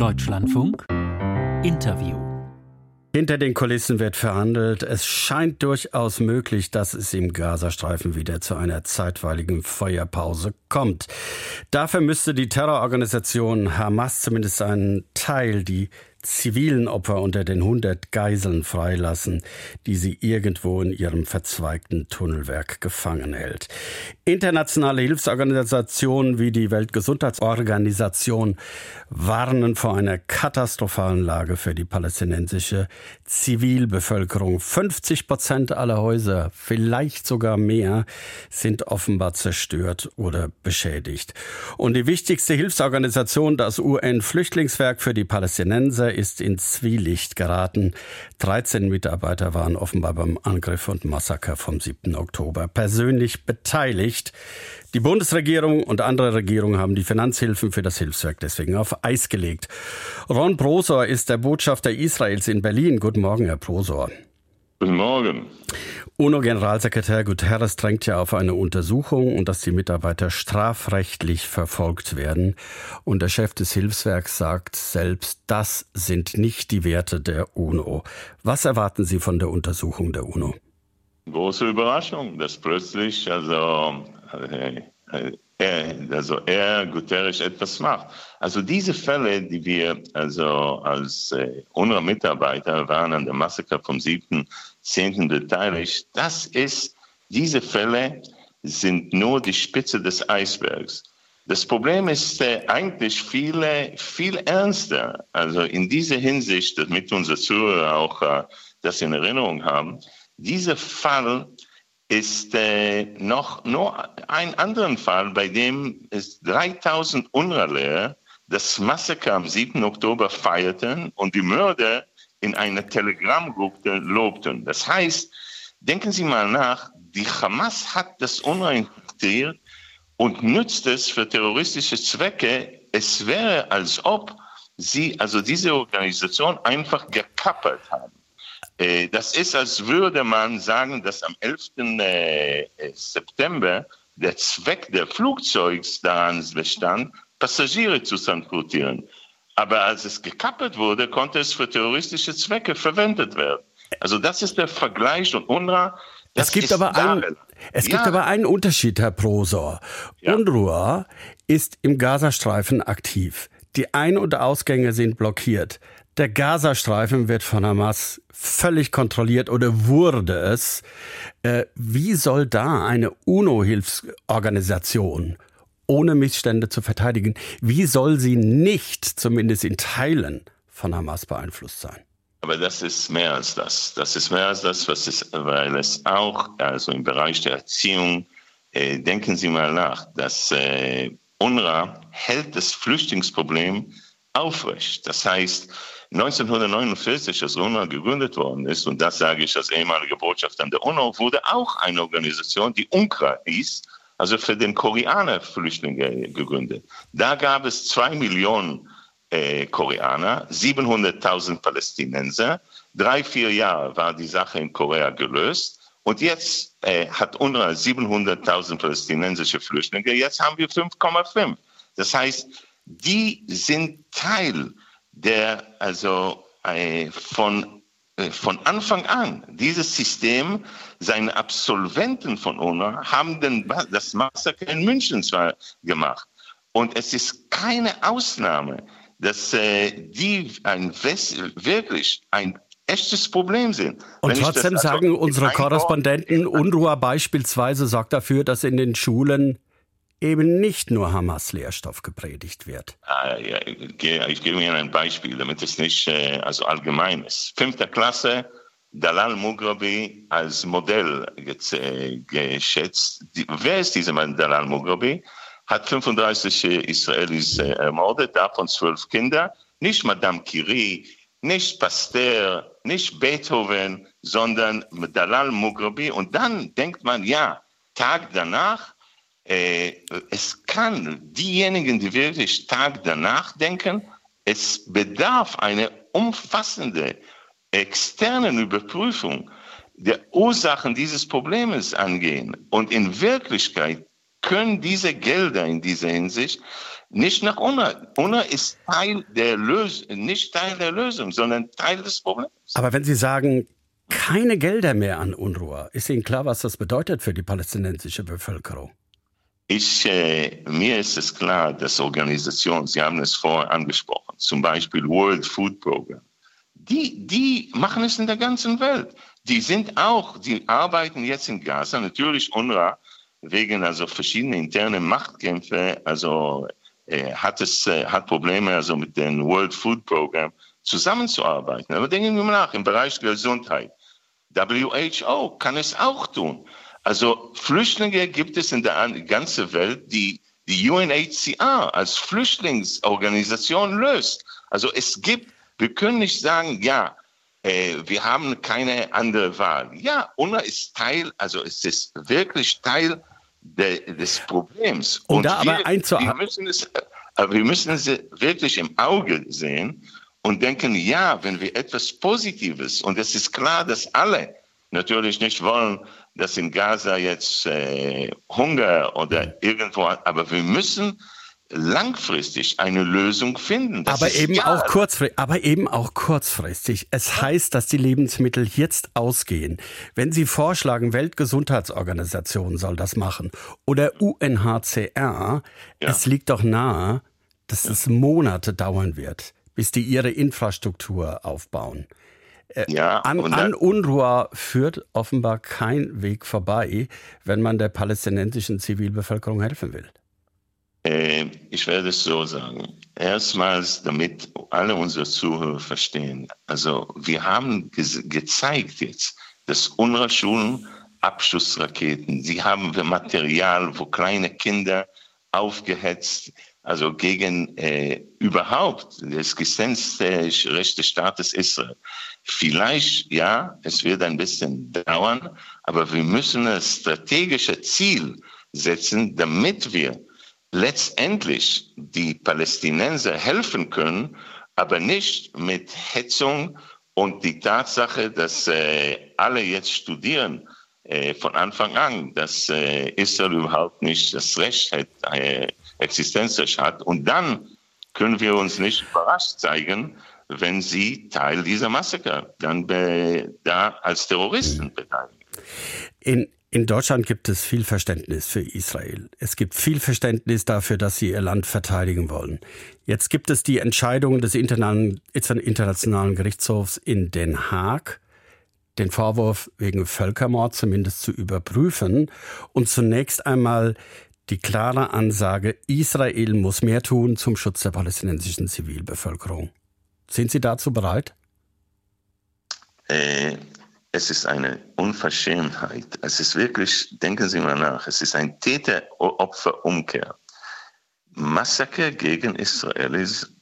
Deutschlandfunk Interview hinter den Kulissen wird verhandelt. Es scheint durchaus möglich, dass es im Gazastreifen wieder zu einer zeitweiligen Feuerpause kommt. Dafür müsste die Terrororganisation Hamas zumindest einen Teil, die zivilen Opfer unter den 100 Geiseln freilassen, die sie irgendwo in ihrem verzweigten Tunnelwerk gefangen hält. Internationale Hilfsorganisationen wie die Weltgesundheitsorganisation warnen vor einer katastrophalen Lage für die palästinensische Zivilbevölkerung. 50 Prozent aller Häuser, vielleicht sogar mehr, sind offenbar zerstört oder beschädigt. Und die wichtigste Hilfsorganisation, das UN-Flüchtlingswerk für die Palästinenser, ist in Zwielicht geraten. 13 Mitarbeiter waren offenbar beim Angriff und Massaker vom 7. Oktober persönlich beteiligt. Die Bundesregierung und andere Regierungen haben die Finanzhilfen für das Hilfswerk deswegen auf Eis gelegt. Ron Prosor ist der Botschafter Israels in Berlin. Guten Morgen, Herr Prosor. Guten Morgen. UNO-Generalsekretär Guterres drängt ja auf eine Untersuchung und dass die Mitarbeiter strafrechtlich verfolgt werden. Und der Chef des Hilfswerks sagt selbst, das sind nicht die Werte der UNO. Was erwarten Sie von der Untersuchung der UNO? Große Überraschung, dass plötzlich also, äh, er, also er, Guterres, etwas macht. Also diese Fälle, die wir also als äh, UNRWA-Mitarbeiter waren an der Massaker vom 7. 10. beteiligt, das ist, diese Fälle sind nur die Spitze des Eisbergs. Das Problem ist äh, eigentlich viel, viel ernster. Also in dieser Hinsicht, damit unsere Zuhörer auch äh, das in Erinnerung haben, dieser Fall ist äh, noch nur ein anderer Fall, bei dem es 3000 UNRWA-Lehrer das Massaker am 7. Oktober feierten und die Mörder in einer Telegram-Gruppe lobten. Das heißt, denken Sie mal nach, die Hamas hat das UNRWA infiltriert und nützt es für terroristische Zwecke. Es wäre, als ob sie, also diese Organisation, einfach gekappert haben. Äh, das ist, als würde man sagen, dass am 11. Äh, September der Zweck der Flugzeugs daran bestand, Passagiere zu transportieren. Aber als es gekappelt wurde, konnte es für terroristische Zwecke verwendet werden. Also das ist der Vergleich und UNRWA. Es gibt, aber, ein, es ja. gibt aber einen Unterschied, Herr Prosor. Ja. UNRWA ist im Gazastreifen aktiv. Die Ein- und Ausgänge sind blockiert. Der Gazastreifen wird von Hamas völlig kontrolliert oder wurde es. Äh, wie soll da eine UNO-Hilfsorganisation ohne Missstände zu verteidigen, wie soll sie nicht, zumindest in Teilen, von Hamas beeinflusst sein? Aber das ist mehr als das. Das ist mehr als das, was es, weil es auch, also im Bereich der Erziehung, äh, denken Sie mal nach, dass äh, UNRWA hält das Flüchtlingsproblem aufrecht. Das heißt, 1949, als UNO gegründet worden ist, und das sage ich als ehemaliger Botschafter an der UNO, wurde auch eine Organisation, die UNCRA hieß, also für den Koreaner Flüchtlinge gegründet. Da gab es zwei Millionen äh, Koreaner, 700.000 Palästinenser. Drei, vier Jahre war die Sache in Korea gelöst. Und jetzt äh, hat UNRWA 700.000 palästinensische Flüchtlinge. Jetzt haben wir 5,5. Das heißt, die sind Teil der, also äh, von, äh, von Anfang an, dieses System, seine Absolventen von UNO haben den, das Massaker in München zwar gemacht. Und es ist keine Ausnahme, dass äh, die ein wirklich ein echtes Problem sind. Und Wenn trotzdem also sagen unsere Korrespondenten, UNRWA beispielsweise sorgt dafür, dass in den Schulen eben nicht nur Hamas-Lehrstoff gepredigt wird. Ah, ich gebe Ihnen ein Beispiel, damit es nicht äh, also allgemein ist. Fünfte Klasse, Dalal Mughrabi als Modell äh, geschätzt. Wer ist dieser Mann, Dalal Mughrabi? Hat 35 Israelis äh, ermordet, davon zwölf Kinder. Nicht Madame Curie, nicht Pasteur, nicht Beethoven, sondern Dalal Mughrabi. Und dann denkt man, ja, Tag danach es kann diejenigen, die wirklich Tag danach denken, es bedarf einer umfassenden externen Überprüfung der Ursachen dieses Problems angehen. Und in Wirklichkeit können diese Gelder in dieser Hinsicht nicht nach UNRWA. UNRWA ist Teil der Lösung, nicht Teil der Lösung, sondern Teil des Problems. Aber wenn Sie sagen, keine Gelder mehr an UNRWA, ist Ihnen klar, was das bedeutet für die palästinensische Bevölkerung? Ich, äh, mir ist es klar, dass Organisationen, Sie haben es vorher angesprochen, zum Beispiel World Food Program, die, die machen es in der ganzen Welt. Die sind auch, die arbeiten jetzt in Gaza, natürlich UNRWA, wegen also verschiedene interne Machtkämpfe, also äh, hat es äh, hat Probleme also mit dem World Food Program zusammenzuarbeiten. Aber denken wir mal nach im Bereich Gesundheit. WHO kann es auch tun. Also Flüchtlinge gibt es in der ganzen Welt, die die UNHCR als Flüchtlingsorganisation löst. Also es gibt, wir können nicht sagen, ja, äh, wir haben keine andere Wahl. Ja, UNRWA ist Teil, also es ist wirklich Teil de, des Problems. Und, Und da wir, aber wir müssen es, äh, wir müssen es wirklich im Auge sehen und denken, ja, wenn wir etwas Positives, und es ist klar, dass alle natürlich nicht wollen, dass in Gaza jetzt äh, Hunger oder irgendwo, aber wir müssen langfristig eine Lösung finden. Das aber eben auch kurzfristig. Aber eben auch kurzfristig. Es heißt, dass die Lebensmittel jetzt ausgehen. Wenn Sie vorschlagen, Weltgesundheitsorganisation soll das machen oder UNHCR, ja. es liegt doch nahe, dass ja. es Monate dauern wird, bis die ihre Infrastruktur aufbauen. Äh, ja, an, an UNRWA führt offenbar kein Weg vorbei, wenn man der palästinensischen Zivilbevölkerung helfen will. Äh, ich werde es so sagen. Erstmals, damit alle unsere Zuhörer verstehen. Also, wir haben ge gezeigt jetzt, dass UNRWA-Schulen Abschussraketen, sie haben Material, wo kleine Kinder aufgehetzt, also gegen äh, überhaupt das Existenzrecht des Staates Israel. Vielleicht, ja, es wird ein bisschen dauern, aber wir müssen ein strategisches Ziel setzen, damit wir letztendlich die Palästinenser helfen können, aber nicht mit Hetzung und die Tatsache, dass äh, alle jetzt studieren äh, von Anfang an, dass äh, Israel überhaupt nicht das Recht hat, äh, Existenzrecht hat. Und dann können wir uns nicht überrascht zeigen, wenn sie Teil dieser Massaker dann da als Terroristen beteiligen. In, in Deutschland gibt es viel Verständnis für Israel. Es gibt viel Verständnis dafür, dass sie ihr Land verteidigen wollen. Jetzt gibt es die Entscheidung des Internationalen Gerichtshofs in Den Haag, den Vorwurf wegen Völkermord zumindest zu überprüfen und zunächst einmal die klare Ansage, Israel muss mehr tun zum Schutz der palästinensischen Zivilbevölkerung. Sind Sie dazu bereit? Äh, es ist eine Unverschämtheit. Es ist wirklich, denken Sie mal nach, es ist ein Täter-Opfer-Umkehr. Massaker gegen Israelis.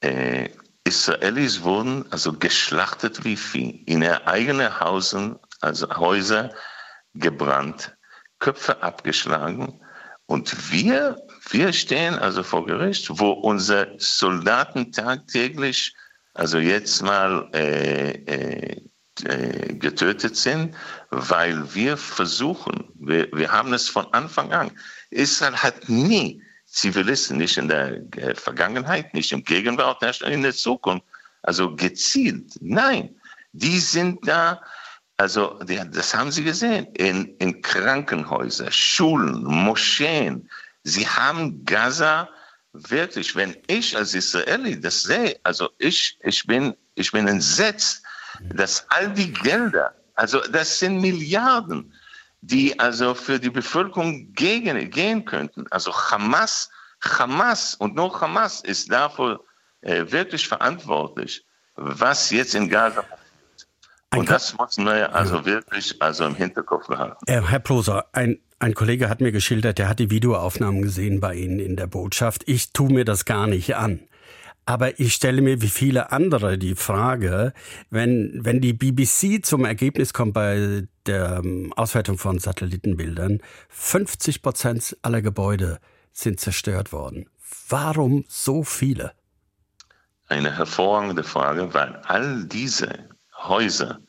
Äh, Israelis wurden also geschlachtet wie Vieh, in ihre eigenen Hausen, also Häuser gebrannt, Köpfe abgeschlagen. Und wir, wir stehen also vor Gericht, wo unsere Soldaten tagtäglich also jetzt mal äh, äh, äh, getötet sind, weil wir versuchen, wir, wir haben es von Anfang an, Israel hat nie Zivilisten, nicht in der äh, Vergangenheit, nicht im Gegenwart, nicht in der Zukunft, also gezielt, nein, die sind da, also die, das haben sie gesehen, in, in Krankenhäusern, Schulen, Moscheen, sie haben Gaza wirklich, wenn ich als Israeli das sehe, also ich, ich, bin, ich bin entsetzt, dass all die Gelder, also das sind Milliarden, die also für die Bevölkerung gegen, gehen könnten. Also Hamas, Hamas und nur Hamas ist dafür äh, wirklich verantwortlich, was jetzt in Gaza passiert. Und das muss man also wirklich also im Hinterkopf behalten. Herr Proser, ein ein Kollege hat mir geschildert, der hat die Videoaufnahmen gesehen bei Ihnen in der Botschaft. Ich tue mir das gar nicht an. Aber ich stelle mir wie viele andere die Frage, wenn, wenn die BBC zum Ergebnis kommt bei der ähm, Auswertung von Satellitenbildern, 50 Prozent aller Gebäude sind zerstört worden. Warum so viele? Eine hervorragende Frage, weil all diese Häuser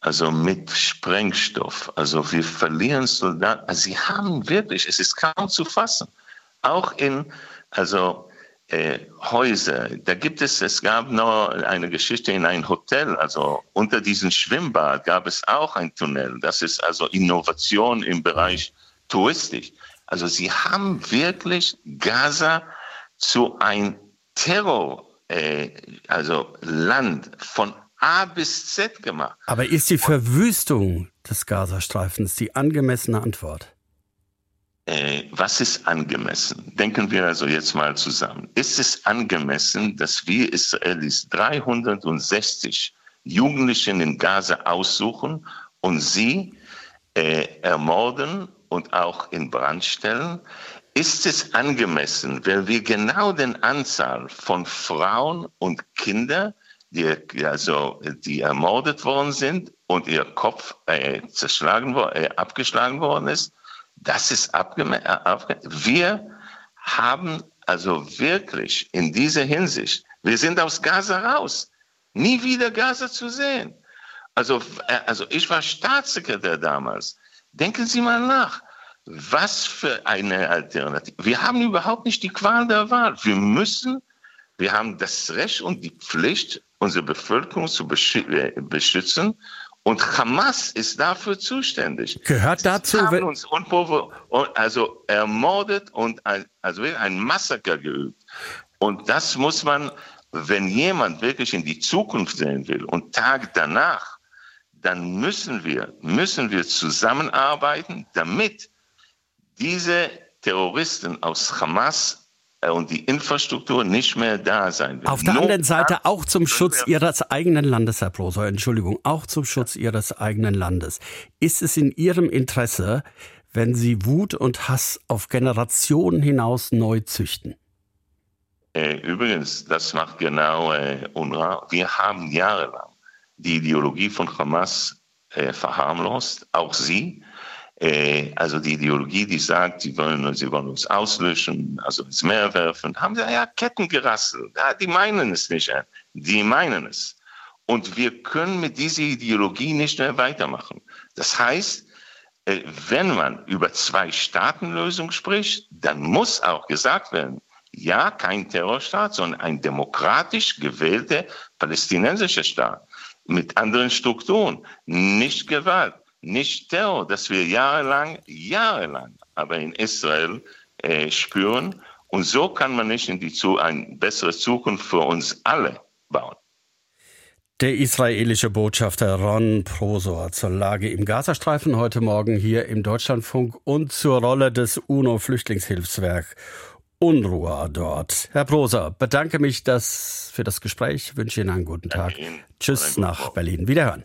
also mit Sprengstoff. Also wir verlieren Soldaten. Also sie haben wirklich, es ist kaum zu fassen. Auch in also äh, Häuser. Da gibt es, es gab noch eine Geschichte in ein Hotel, also unter diesem Schwimmbad gab es auch ein Tunnel. Das ist also Innovation im Bereich Touristik. Also sie haben wirklich Gaza zu ein Terror, äh, also Land von A bis Z gemacht. Aber ist die Verwüstung des Gazastreifens die angemessene Antwort? Äh, was ist angemessen? Denken wir also jetzt mal zusammen. Ist es angemessen, dass wir Israelis 360 Jugendlichen in Gaza aussuchen und sie äh, ermorden und auch in Brand stellen? Ist es angemessen, wenn wir genau den Anzahl von Frauen und Kindern, die, also, die ermordet worden sind und ihr Kopf äh, zerschlagen, äh, abgeschlagen worden ist, das ist abgemerkt. Äh, wir haben also wirklich in dieser Hinsicht, wir sind aus Gaza raus. Nie wieder Gaza zu sehen. Also, äh, also ich war Staatssekretär damals. Denken Sie mal nach. Was für eine Alternative. Wir haben überhaupt nicht die Qual der Wahl. Wir müssen, wir haben das Recht und die Pflicht, unsere Bevölkerung zu äh, beschützen und Hamas ist dafür zuständig. Gehört dazu. Sie haben uns also ermordet und ein, also ein Massaker geübt. Und das muss man, wenn jemand wirklich in die Zukunft sehen will und Tag danach, dann müssen wir, müssen wir zusammenarbeiten, damit diese Terroristen aus Hamas und die Infrastruktur nicht mehr da sein wird. Auf der Not anderen Seite auch zum Schutz Ihres eigenen Landes, Herr Proser, Entschuldigung, auch zum Schutz Ihres eigenen Landes. Ist es in Ihrem Interesse, wenn Sie Wut und Hass auf Generationen hinaus neu züchten? Äh, übrigens, das macht genau äh, UNRWA. Wir haben jahrelang die Ideologie von Hamas äh, verharmlost, auch Sie. Äh, also die Ideologie, die sagt, sie wollen, sie wollen uns auslöschen, also ins Meer werfen, haben sie ja Ketten gerasselt. Ja, die meinen es nicht, die meinen es. Und wir können mit dieser Ideologie nicht mehr weitermachen. Das heißt, äh, wenn man über Zwei-Staaten-Lösung spricht, dann muss auch gesagt werden, ja, kein Terrorstaat, sondern ein demokratisch gewählter palästinensischer Staat mit anderen Strukturen, nicht Gewalt nicht Terror, das wir jahrelang, jahrelang, aber in Israel äh, spüren. Und so kann man nicht in die zu eine bessere Zukunft für uns alle bauen. Der israelische Botschafter Ron Prosor zur Lage im Gazastreifen heute Morgen hier im Deutschlandfunk und zur Rolle des UNO-Flüchtlingshilfswerk UNRWA dort. Herr Prosor, bedanke mich das für das Gespräch, wünsche Ihnen einen guten Tag. Tschüss nach Berlin. Wiederhören.